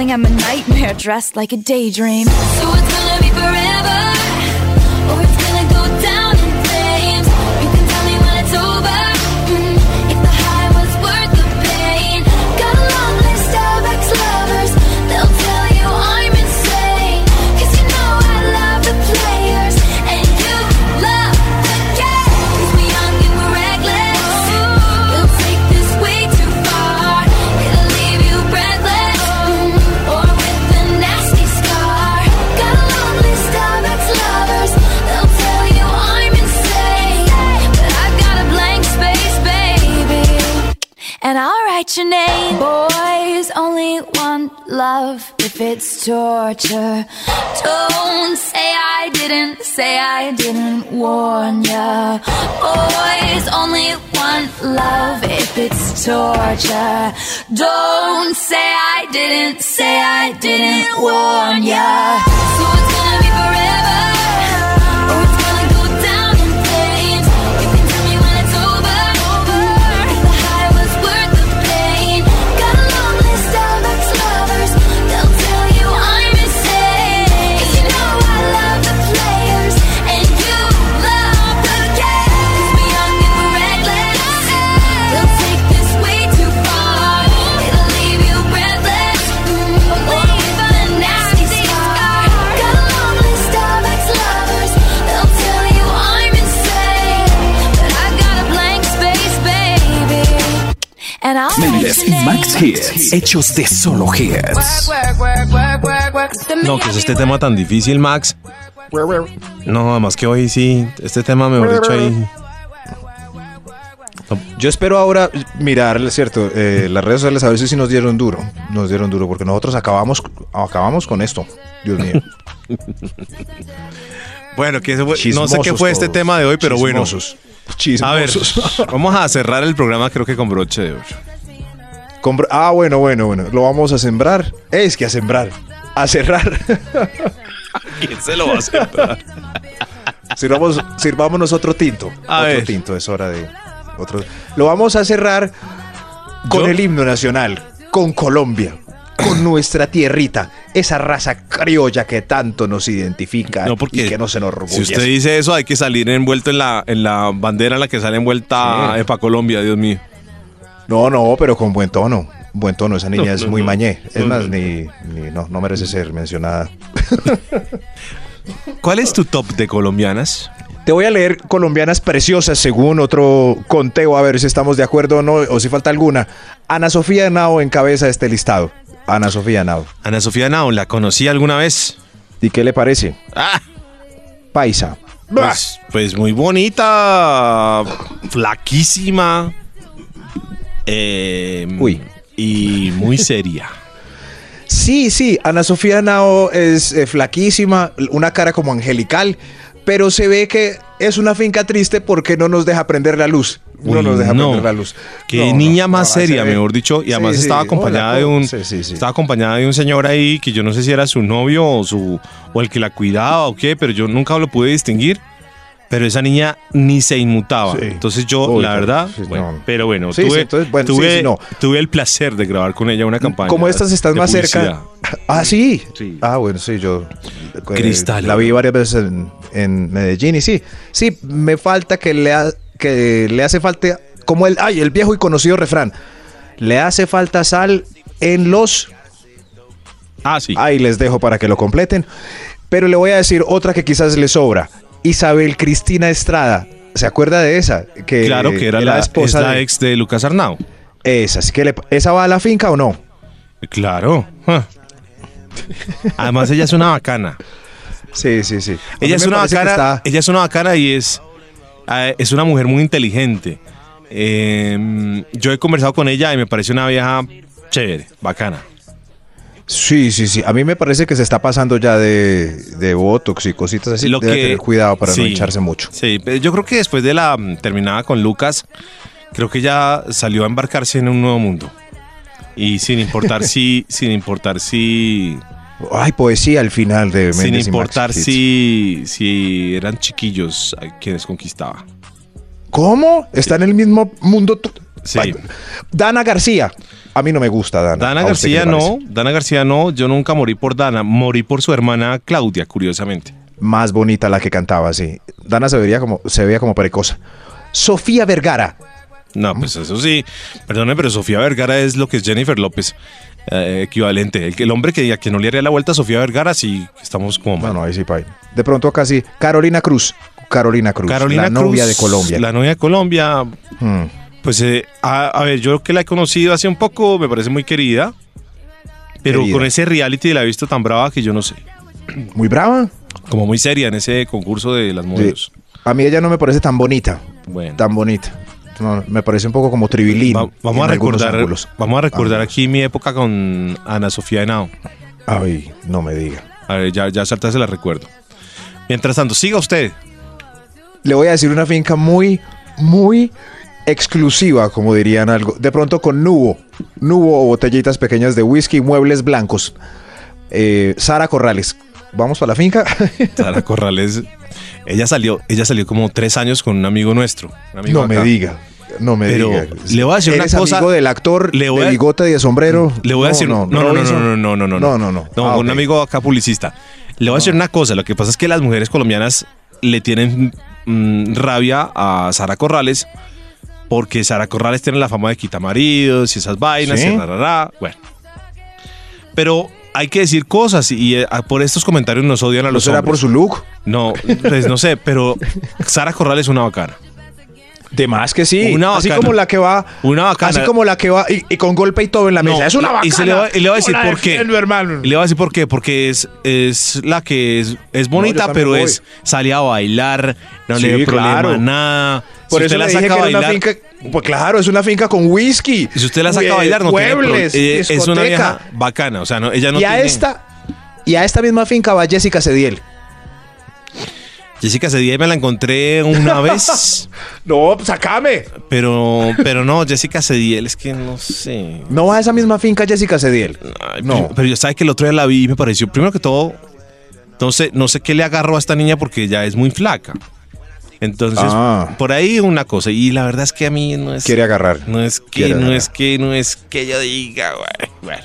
Darling, I'm a nightmare dressed like a daydream. So it's gonna be forever, write your name. Boys only want love if it's torture. Don't say I didn't, say I didn't warn ya. Boys only want love if it's torture. Don't say I didn't, say I didn't warn ya. So it's gonna be forever. Y Max Hits, hechos de solo hits. No, que es este tema tan difícil, Max. No, además que hoy sí, este tema, mejor dicho, ahí. Yo espero ahora mirar, ¿cierto? Eh, las redes sociales a veces sí nos dieron duro. Nos dieron duro porque nosotros acabamos, acabamos con esto. Dios mío. Bueno, que ese fue- no sé qué Chismosos fue este tema de hoy, pero bueno. Chismosos. A ver, Chismosos. vamos a cerrar el programa, creo que con broche de oro. Ah, bueno, bueno, bueno. Lo vamos a sembrar. Es que a sembrar. A cerrar. ¿Quién se lo va a sembrar? Sirvamos, sirvámonos otro tinto. A otro ver. tinto, es hora de otro. Lo vamos a cerrar con ¿Yo? el himno nacional, con Colombia, con nuestra tierrita, esa raza criolla que tanto nos identifica No, porque y que nos Si enorgullece. usted dice eso, hay que salir envuelto en la, en la bandera en la que sale envuelta Sí. Epa Colombia, Dios mío. No, no, pero con buen tono. Buen tono, esa niña No, es no, muy no. mañé. Es más, no. ni, ni- no, no merece ser mencionada. ¿Cuál es tu top de colombianas? Te voy a leer colombianas preciosas según otro conteo, a ver si estamos de acuerdo o no, o si falta alguna. Ana Sofía Nao encabeza este listado. Ana Sofía Nao. Ana Sofía Nao, ¿la conocí alguna vez? ¿Y qué le parece? Ah, Paisa. pues, pues muy bonita, flaquísima. Eh, Uy. Y muy seria. Sí, sí, Ana Sofía Nao es eh, flaquísima, una cara como angelical, pero se ve que es una finca triste porque no nos deja prender la luz. no nos deja no. prender la luz. Qué No, niña no, más se seria, mejor dicho. Y además sí, estaba acompañada de un. Sí. Estaba acompañada de un señor ahí que yo no sé si era su novio o su. o el que la cuidaba o qué, pero yo nunca lo pude distinguir. Pero esa niña ni se inmutaba. Sí. Entonces yo, la verdad, sí, bueno, no. pero bueno, Sí, tuve, sí, entonces, bueno, tuve, no. el placer de grabar con ella una campaña. Como estas estás de más publicidad. cerca. Ah, sí. Ah, bueno, sí, yo eh, Cristal. la vi varias veces en, en Medellín y sí, sí, me falta que le, ha- que le hace falta, como el, ay, el viejo y conocido refrán, le hace falta sal en los... Ah, sí. Ahí les dejo para que lo completen. Pero le voy a decir otra que quizás le sobra. Isabel Cristina Estrada. ¿Se acuerda de esa? Que claro que era la, esposa es la de- ex de Lucas Arnau. Esa, así que le- ¿esa va a la finca o no? Claro. ah. Además, ella es una bacana. Sí, sí, sí. A Ella es una bacana, está- ella es una bacana y es, eh, es una mujer muy inteligente. Eh, yo he conversado con ella y me parece una vieja chévere, bacana. Sí, sí, sí. A mí me parece que se está pasando ya de, de Botox y cositas así. Lo Debe que- tener cuidado para no sí, hincharse mucho. Sí, pero yo creo que después de la mm, terminada con Lucas, creo que ya salió a embarcarse en un nuevo mundo. Y sin importar si, sin importar si, Ay, poesía al final de sin Méndez y importar si, si eran chiquillos a quienes conquistaba. ¿Cómo? ¿Está en el mismo mundo? Sí. Dana García. A mí no me gusta Dana. Dana ¿A usted qué García no? Dana García no, yo nunca morí por Dana, morí por su hermana Claudia, curiosamente. Más bonita la que cantaba, sí. Dana se veía como, se veía como precosa. Sofía Vergara. No, pues eso sí, perdone, pero Sofía Vergara es lo que es Jennifer López, eh, equivalente. El, el hombre que, a que no le haría la vuelta a Sofía Vergara, sí, estamos como mal. No, no, ahí sí, pay. De pronto acá sí. Carolina Cruz. Carolina Cruz. Carolina la novia Cruz, de Colombia. La novia de Colombia, Hmm. Pues eh, a, a ver, yo que la he conocido hace un poco, me parece muy querida, pero Querida. con ese reality la he visto tan brava que yo no sé. Muy brava. Como muy seria en ese concurso de las modelos. A mí ella no me parece tan bonita. Bueno. Tan bonita. No, me parece un poco como tribilín. Va- vamos, a recordar, vamos a recordar Ah. aquí mi época con Ana Sofía Henao. Ay, no me diga. A ver, ya, ya salta se la recuerdo. Mientras tanto, siga usted. Le voy a decir una finca muy, muy exclusiva, como dirían algo. De pronto con nubo. Nubo o botellitas pequeñas de whisky, muebles blancos. Eh, Sara Corrales. ¿Vamos para la finca? Sara Corrales. Ella salió, ella salió como tres años con un amigo nuestro. un amigo no me diga. No me Pero diga. le voy a decir una ¿Eres cosa- amigo del actor le voy de a- bigote y de sombrero? Le voy a decir. No, no, no, no, no, no, no, no, no. No, no, no. No, Ah, un amigo acá publicista. Le voy a decir una cosa. Lo que pasa es que las mujeres colombianas le tienen mm, rabia a Sara Corrales porque Sara Corrales tiene la fama de quitamaridos y esas vainas ¿Sí? y rarará. Bueno. Pero hay que decir cosas y eh, por estos comentarios nos odian a ¿No los será hombres. por su look? No, pues no sé, pero Sara Corrales es una bacana. De más que sí. Una así como la que va. Una bacana. Así como la que va y, y con golpe y todo en la mesa. No, es una bacana. Y, se le va, y le voy a decir por qué. defiendo, hermano. Y le voy a decir por qué. Porque es, es la que es, es bonita, pero voy. es salía a bailar, no Sí, le dio problema nada. Por si eso usted la dije saca que a una bailar, finca. Pues claro, es una finca con whisky. si usted la saca a eh, bailar, no tiene muebles, problema. Eh, Es una vieja bacana. O sea, no, ella no y a tiene. esta y a esta misma finca va Jessica Cediel. Jessica Cediel me la encontré una vez. No, sacame. pero, pero no, Jessica Cediel es que no sé. No va a esa misma finca Jessica Cediel. Ay, No. Pero, pero yo sabes que el otro día la vi y me pareció, primero que todo, no sé, no sé qué le agarró a esta niña porque ya es muy flaca. Entonces, Ah. por ahí una cosa. Y la verdad es que a mí no es. Quiere agarrar. No es que, Quiere no agarrar. es que, no es que yo diga, güey. Bueno.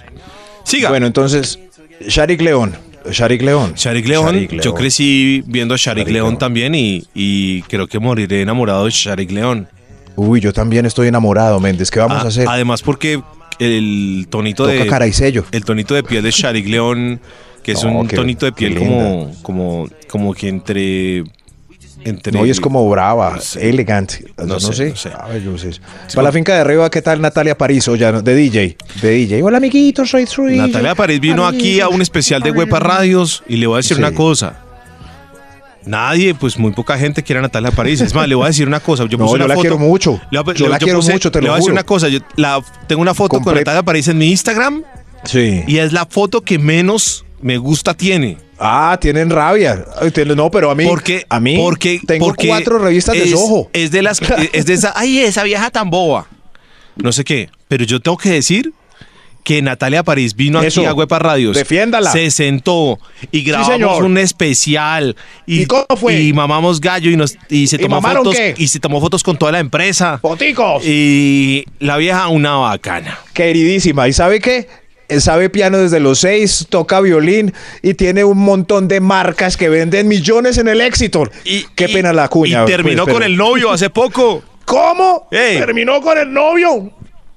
Siga. Bueno, entonces, Sharik León. Sharik León. Sharik León, yo crecí viendo a Sharik, León, León. también y, y creo que moriré enamorado de Sharik León. Uy, yo también estoy enamorado, Méndez. ¿Qué vamos Ah, a hacer? Además porque el tonito Toca de cara y sello. el tonito de piel de Sharik León, que es No, un qué- tonito de piel como como como que entre entre No, y es como brava, elegante. No No, sé. Para la finca de arriba, ¿qué tal Natalia París? O ya, no, de DJ. De DJ. Hola, amiguitos, soy Trujillo. Natalia París vino aquí a un especial de Huepa Radios y le voy a decir Sí. una cosa. Nadie, pues muy poca gente quiere a Natalia París. Es más, le voy a decir una cosa. Yo No, puse yo una la foto- quiero mucho. Le Yo le- la quiero mucho, te le lo voy a decir una cosa. Yo la, tengo una foto con Natalia París en mi Instagram Sí. y es la foto que menos me gusta tiene. Ah, tienen rabia. No, pero a mí. Porque, a mí. porque, tengo porque cuatro revistas de Soho. Es de las, es de esa, ay, esa vieja tan boba. No sé qué. Pero yo tengo que decir que Natalia París vino Eso. aquí a Huepa Radios. Defiéndala. Se sentó y grabamos un especial. Y, ¿Y cómo fue? Y mamamos gallo y, nos, y se ¿Y tomó fotos. qué? Y se tomó fotos con toda la empresa. ¡Poticos! Y la vieja, una bacana. Queridísima. ¿Y sabe qué? Eh, Sabe piano desde los seis, toca violín y tiene un montón de marcas que venden millones en el éxito. Y, qué y- pena la cuña. Y terminó pues, con pero- el novio hace poco. ¿Cómo? Ey. Terminó con el novio.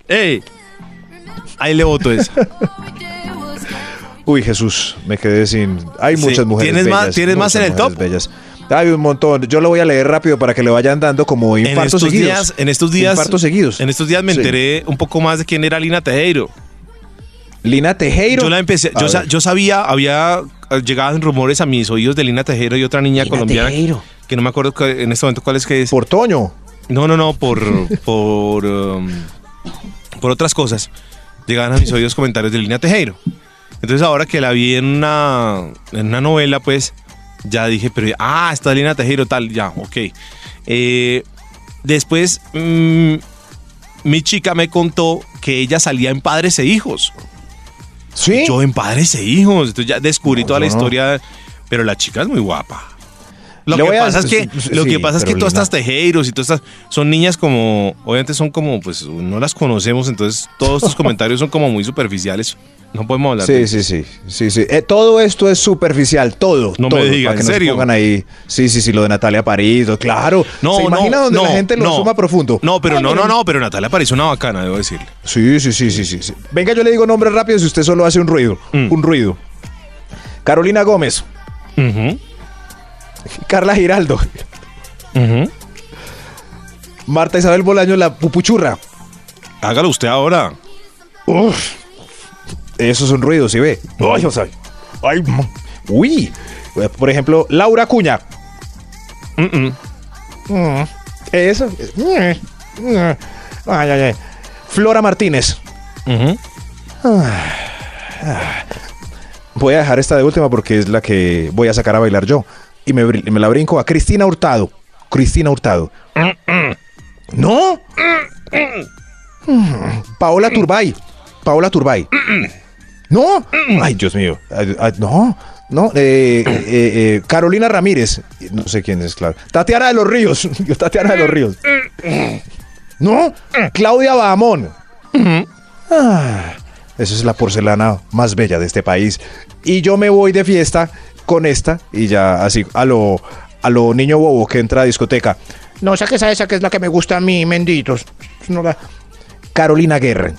Ey. Ahí le voto esa. Uy, Jesús, me quedé sin. Hay Sí, muchas mujeres ¿tienes más- tienes más en el top? Bellas. Hay un montón. Yo lo voy a leer rápido para que le vayan dando como en infartos estos seguidos. días, en estos días, Infartos seguidos. En estos días me Sí. enteré un poco más de quién era Lina Tejero. Lina Tejero. Yo la empecé, yo, sa- ver. yo sabía, había eh, llegaban rumores a mis oídos de Lina Tejero y otra niña Lina colombiana Tejero. que no me acuerdo cu- en este momento cuál es que es. Por Toño. No, no, no, por por um, por otras cosas. Llegaban a mis oídos comentarios de Lina Tejero. Entonces ahora que la vi en una en una novela, pues ya dije, pero ah, está Lina Tejero tal, ya, ok. Eh, después mm, mi chica me contó que ella salía en Padres e Hijos. ¿Sí? Yo en Padres e Hijos. Entonces ya descubrí No, toda la no. historia. Pero la chica es muy guapa. Lo Le que a- pasa es que, sí, lo sí, que, pasa es que todas estas tejeiros y todas estas son niñas como, obviamente son como, pues no las conocemos, entonces todos estos comentarios son como muy superficiales. No podemos hablar de Sí, sí, sí, sí, sí. Eh, todo esto es superficial, todo. No me todo, diga, para que ¿en serio? pongan ahí. Sí, sí, sí, lo de Natalia París, lo- claro. No, ¿Se imagina no, donde la gente lo no. suma profundo? No, pero Ay, no, no, no, pero Natalia parece una bacana, debo decirle. Sí, sí, sí, sí, sí, sí. Venga, yo le digo nombres rápidos y usted solo hace un ruido. Mm. Un ruido. Carolina Gómez. Carla Giraldo. Marta Isabel Bolaño, la pupuchurra. Hágalo usted ahora. Uf. Esos son ruidos, ¿sí ve? Ay, o sea, ay, mm. uy. Por ejemplo, Laura Cuña. Mm. Eso. Mm. Mm. Ay, ay, ay. Flora Martínez. Ah. Ah. Voy a dejar esta de última porque es la que voy a sacar a bailar yo. Y me, la brinco a Cristina Hurtado. Cristina Hurtado. ¿No? Paola Turbay. Paola Turbay. No. Ay, Dios mío. No. No. eh, eh, eh, Carolina Ramírez. No sé quién es, claro. Tatiana de los Ríos. Yo, Tatiana de los Ríos. No. Claudia Bahamón. Ah, esa es la porcelana más bella de este país. Y yo me voy de fiesta con esta y ya así a lo, a lo niño bobo que entra a discoteca. No, esa que esa, esa que es la que me gusta a mí, menditos. No la- Carolina Guerra.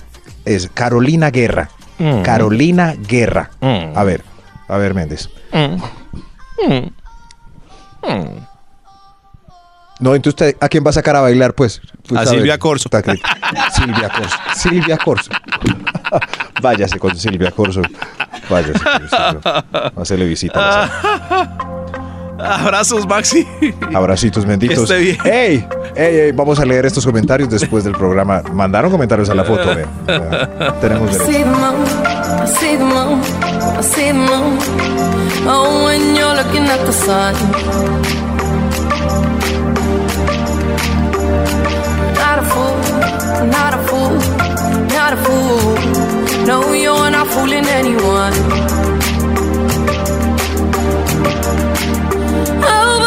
Es Carolina Guerra. Mm. Carolina Guerra. Mm. A ver, a ver, Méndez. No, entonces usted, ¿a quién va a sacar a bailar, pues? Tú A sabes. Silvia Corso. Silvia Corso. Silvia Corso. Váyase con Silvia Corso. Váyase. con Silvia. Hacele visita. a la Abrazos, Maxi. Abracitos benditos. Que esté bien. ¡Ey! ¡Ey, ey! Vamos a leer estos comentarios después del programa. Mandaron comentarios a la foto, ve. Tenemos derecho. I'm not a fool, not a fool. No, you're not fooling anyone. Oh.